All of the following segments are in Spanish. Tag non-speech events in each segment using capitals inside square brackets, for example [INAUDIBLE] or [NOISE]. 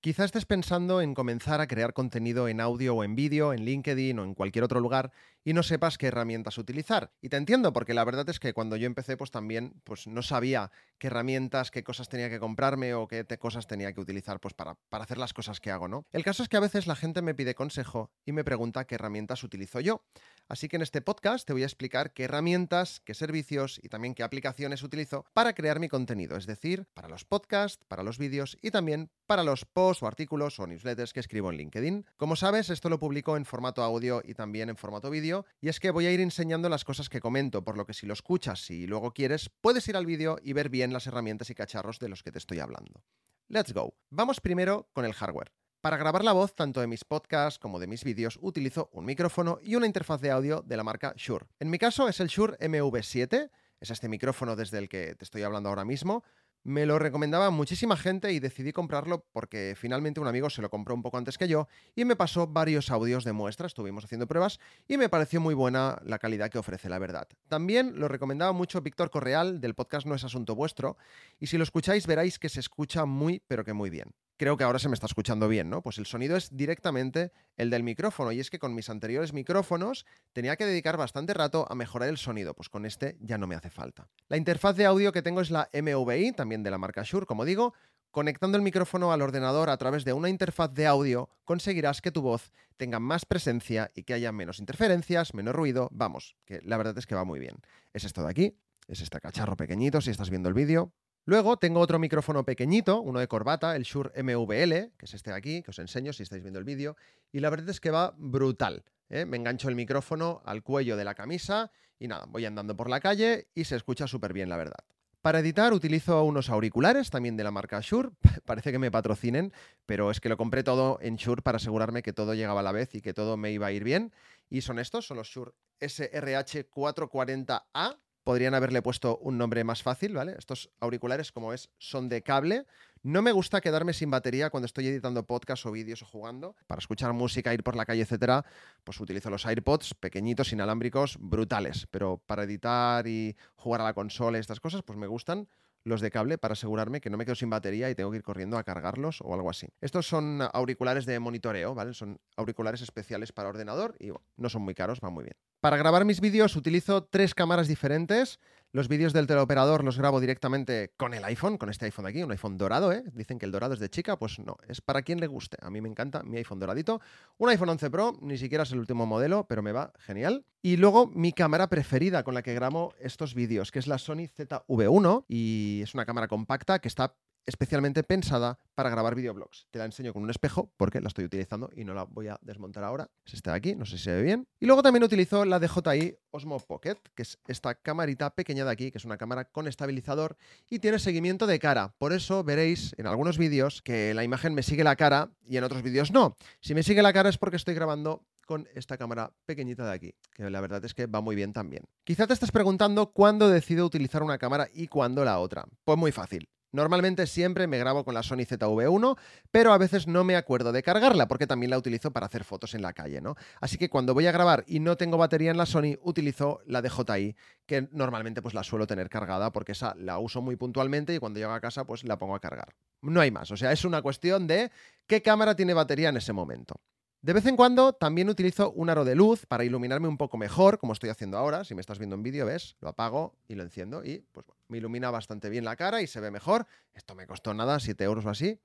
Quizá estés pensando en comenzar a crear contenido en audio o en vídeo, en LinkedIn o en cualquier otro lugar y no sepas qué herramientas utilizar. Y te entiendo, porque la verdad es que cuando yo empecé, pues también pues no sabía qué herramientas, qué cosas tenía que comprarme o qué cosas tenía que utilizar pues para, para hacer las cosas que hago, ¿no? El caso es que a veces la gente me pide consejo y me pregunta qué herramientas utilizo yo. Así que en este podcast te voy a explicar qué herramientas, qué servicios y también qué aplicaciones utilizo para crear mi contenido, es decir, para los podcasts, para los vídeos y también para los posts o artículos o newsletters que escribo en LinkedIn. Como sabes, esto lo publico en formato audio y también en formato vídeo, y es que voy a ir enseñando las cosas que comento, por lo que si lo escuchas y luego quieres, puedes ir al vídeo y ver bien las herramientas y cacharros de los que te estoy hablando. Let's go. Vamos primero con el hardware. Para grabar la voz tanto de mis podcasts como de mis vídeos utilizo un micrófono y una interfaz de audio de la marca Shure. En mi caso es el Shure MV7, es este micrófono desde el que te estoy hablando ahora mismo. Me lo recomendaba muchísima gente y decidí comprarlo porque finalmente un amigo se lo compró un poco antes que yo y me pasó varios audios de muestra, estuvimos haciendo pruebas y me pareció muy buena la calidad que ofrece, la verdad. También lo recomendaba mucho Víctor Correal del podcast No es Asunto Vuestro y si lo escucháis veréis que se escucha muy pero que muy bien creo que ahora se me está escuchando bien, ¿no? Pues el sonido es directamente el del micrófono y es que con mis anteriores micrófonos tenía que dedicar bastante rato a mejorar el sonido, pues con este ya no me hace falta. La interfaz de audio que tengo es la MVI, también de la marca Shure, como digo. Conectando el micrófono al ordenador a través de una interfaz de audio conseguirás que tu voz tenga más presencia y que haya menos interferencias, menos ruido. Vamos, que la verdad es que va muy bien. Es esto de aquí, es este cacharro pequeñito si estás viendo el vídeo. Luego tengo otro micrófono pequeñito, uno de corbata, el Shure MVL, que es este de aquí, que os enseño si estáis viendo el vídeo, y la verdad es que va brutal. ¿eh? Me engancho el micrófono al cuello de la camisa y nada, voy andando por la calle y se escucha súper bien, la verdad. Para editar utilizo unos auriculares también de la marca Shure. [LAUGHS] Parece que me patrocinen, pero es que lo compré todo en Shure para asegurarme que todo llegaba a la vez y que todo me iba a ir bien. Y son estos, son los Shure SRH 440A podrían haberle puesto un nombre más fácil, ¿vale? Estos auriculares, como es, son de cable. No me gusta quedarme sin batería cuando estoy editando podcasts o vídeos o jugando. Para escuchar música, ir por la calle, etcétera, pues utilizo los AirPods pequeñitos, inalámbricos, brutales. Pero para editar y jugar a la consola y estas cosas, pues me gustan los de cable para asegurarme que no me quedo sin batería y tengo que ir corriendo a cargarlos o algo así. Estos son auriculares de monitoreo, ¿vale? Son auriculares especiales para ordenador y no son muy caros, van muy bien. Para grabar mis vídeos utilizo tres cámaras diferentes. Los vídeos del teleoperador los grabo directamente con el iPhone, con este iPhone de aquí, un iPhone dorado, ¿eh? Dicen que el dorado es de chica, pues no, es para quien le guste. A mí me encanta mi iPhone doradito. Un iPhone 11 Pro, ni siquiera es el último modelo, pero me va genial. Y luego mi cámara preferida con la que grabo estos vídeos, que es la Sony ZV1 y es una cámara compacta que está especialmente pensada para grabar videoblogs. Te la enseño con un espejo porque la estoy utilizando y no la voy a desmontar ahora. Es esta de aquí, no sé si se ve bien. Y luego también utilizo la DJI Osmo Pocket, que es esta camarita pequeña de aquí, que es una cámara con estabilizador y tiene seguimiento de cara. Por eso veréis en algunos vídeos que la imagen me sigue la cara y en otros vídeos no. Si me sigue la cara es porque estoy grabando con esta cámara pequeñita de aquí, que la verdad es que va muy bien también. Quizá te estás preguntando cuándo decido utilizar una cámara y cuándo la otra. Pues muy fácil. Normalmente siempre me grabo con la Sony ZV1, pero a veces no me acuerdo de cargarla porque también la utilizo para hacer fotos en la calle, ¿no? Así que cuando voy a grabar y no tengo batería en la Sony, utilizo la DJI, que normalmente pues la suelo tener cargada porque esa la uso muy puntualmente y cuando llego a casa pues la pongo a cargar. No hay más, o sea, es una cuestión de qué cámara tiene batería en ese momento. De vez en cuando también utilizo un aro de luz para iluminarme un poco mejor, como estoy haciendo ahora. Si me estás viendo en vídeo, ves, lo apago y lo enciendo y pues me ilumina bastante bien la cara y se ve mejor. Esto me costó nada, 7 euros o así.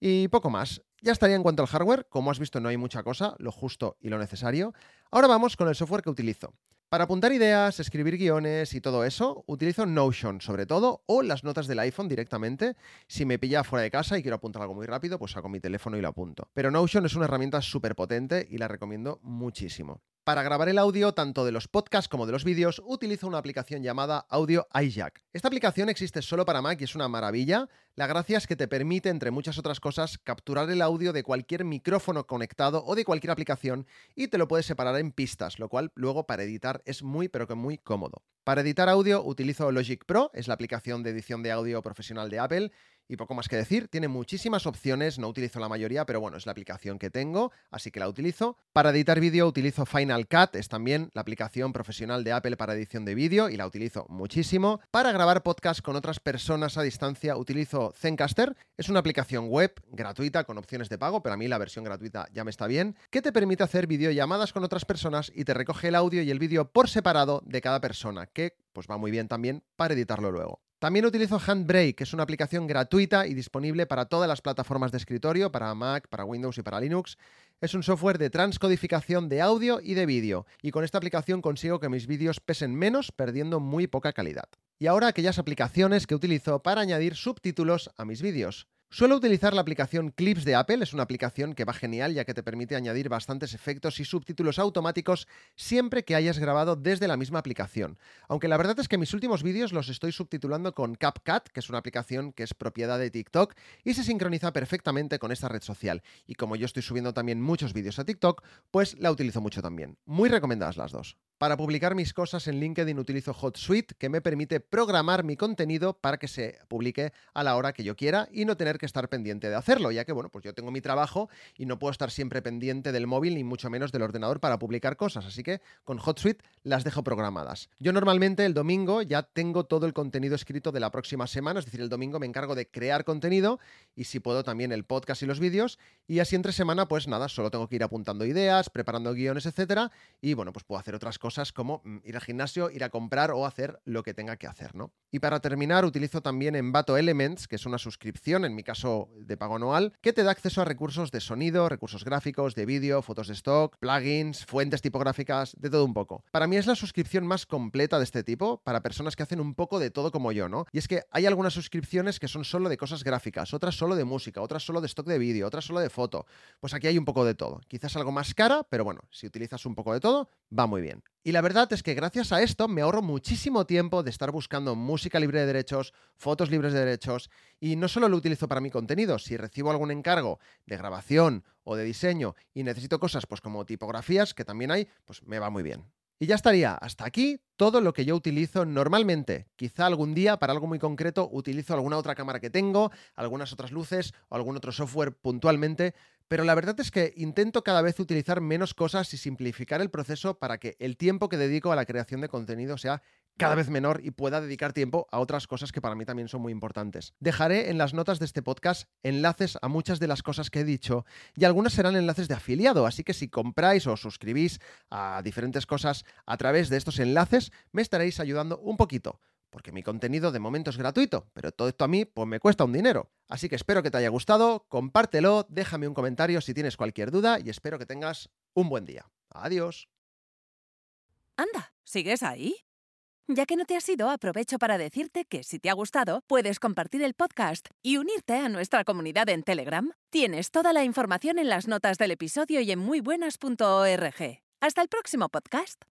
Y poco más. Ya estaría en cuanto al hardware. Como has visto, no hay mucha cosa, lo justo y lo necesario. Ahora vamos con el software que utilizo. Para apuntar ideas, escribir guiones y todo eso, utilizo Notion sobre todo o las notas del iPhone directamente. Si me pilla fuera de casa y quiero apuntar algo muy rápido, pues saco mi teléfono y lo apunto. Pero Notion es una herramienta súper potente y la recomiendo muchísimo. Para grabar el audio tanto de los podcasts como de los vídeos utilizo una aplicación llamada Audio iJack. Esta aplicación existe solo para Mac y es una maravilla. La gracia es que te permite, entre muchas otras cosas, capturar el audio de cualquier micrófono conectado o de cualquier aplicación y te lo puedes separar en pistas, lo cual luego para editar es muy pero que muy cómodo. Para editar audio utilizo Logic Pro, es la aplicación de edición de audio profesional de Apple y poco más que decir, tiene muchísimas opciones, no utilizo la mayoría, pero bueno, es la aplicación que tengo, así que la utilizo. Para editar vídeo utilizo Final Cut, es también la aplicación profesional de Apple para edición de vídeo y la utilizo muchísimo. Para grabar podcast con otras personas a distancia utilizo Zencaster, es una aplicación web gratuita con opciones de pago, pero a mí la versión gratuita ya me está bien, que te permite hacer videollamadas con otras personas y te recoge el audio y el vídeo por separado de cada persona, que pues va muy bien también para editarlo luego. También utilizo Handbrake, que es una aplicación gratuita y disponible para todas las plataformas de escritorio, para Mac, para Windows y para Linux. Es un software de transcodificación de audio y de vídeo, y con esta aplicación consigo que mis vídeos pesen menos, perdiendo muy poca calidad. Y ahora aquellas aplicaciones que utilizo para añadir subtítulos a mis vídeos. Suelo utilizar la aplicación Clips de Apple, es una aplicación que va genial ya que te permite añadir bastantes efectos y subtítulos automáticos siempre que hayas grabado desde la misma aplicación. Aunque la verdad es que mis últimos vídeos los estoy subtitulando con CapCut, que es una aplicación que es propiedad de TikTok y se sincroniza perfectamente con esta red social. Y como yo estoy subiendo también muchos vídeos a TikTok, pues la utilizo mucho también. Muy recomendadas las dos. Para publicar mis cosas en LinkedIn utilizo HotSuite, que me permite programar mi contenido para que se publique a la hora que yo quiera y no tener que estar pendiente de hacerlo, ya que, bueno, pues yo tengo mi trabajo y no puedo estar siempre pendiente del móvil ni mucho menos del ordenador para publicar cosas, así que con HotSuite las dejo programadas. Yo normalmente el domingo ya tengo todo el contenido escrito de la próxima semana, es decir, el domingo me encargo de crear contenido y si puedo también el podcast y los vídeos y así entre semana pues nada, solo tengo que ir apuntando ideas, preparando guiones, etcétera y bueno, pues puedo hacer otras cosas cosas como mm, ir al gimnasio, ir a comprar o hacer lo que tenga que hacer, ¿no? Y para terminar, utilizo también Envato Elements, que es una suscripción, en mi caso de pago anual, que te da acceso a recursos de sonido, recursos gráficos, de vídeo, fotos de stock, plugins, fuentes tipográficas, de todo un poco. Para mí es la suscripción más completa de este tipo, para personas que hacen un poco de todo como yo, ¿no? Y es que hay algunas suscripciones que son solo de cosas gráficas, otras solo de música, otras solo de stock de vídeo, otras solo de foto. Pues aquí hay un poco de todo. Quizás algo más cara, pero bueno, si utilizas un poco de todo, va muy bien. Y la verdad es que gracias a esto me ahorro muchísimo tiempo de estar buscando música libre de derechos, fotos libres de derechos, y no solo lo utilizo para mi contenido, si recibo algún encargo de grabación o de diseño y necesito cosas pues como tipografías, que también hay, pues me va muy bien. Y ya estaría, hasta aquí todo lo que yo utilizo normalmente. Quizá algún día para algo muy concreto utilizo alguna otra cámara que tengo, algunas otras luces o algún otro software puntualmente, pero la verdad es que intento cada vez utilizar menos cosas y simplificar el proceso para que el tiempo que dedico a la creación de contenido sea cada vez menor y pueda dedicar tiempo a otras cosas que para mí también son muy importantes. Dejaré en las notas de este podcast enlaces a muchas de las cosas que he dicho y algunas serán enlaces de afiliado, así que si compráis o suscribís a diferentes cosas a través de estos enlaces, me estaréis ayudando un poquito porque mi contenido de momento es gratuito, pero todo esto a mí pues me cuesta un dinero. Así que espero que te haya gustado, compártelo, déjame un comentario si tienes cualquier duda y espero que tengas un buen día. Adiós. Anda, ¿sigues ahí? Ya que no te has ido, aprovecho para decirte que si te ha gustado, puedes compartir el podcast y unirte a nuestra comunidad en Telegram. Tienes toda la información en las notas del episodio y en muybuenas.org. Hasta el próximo podcast.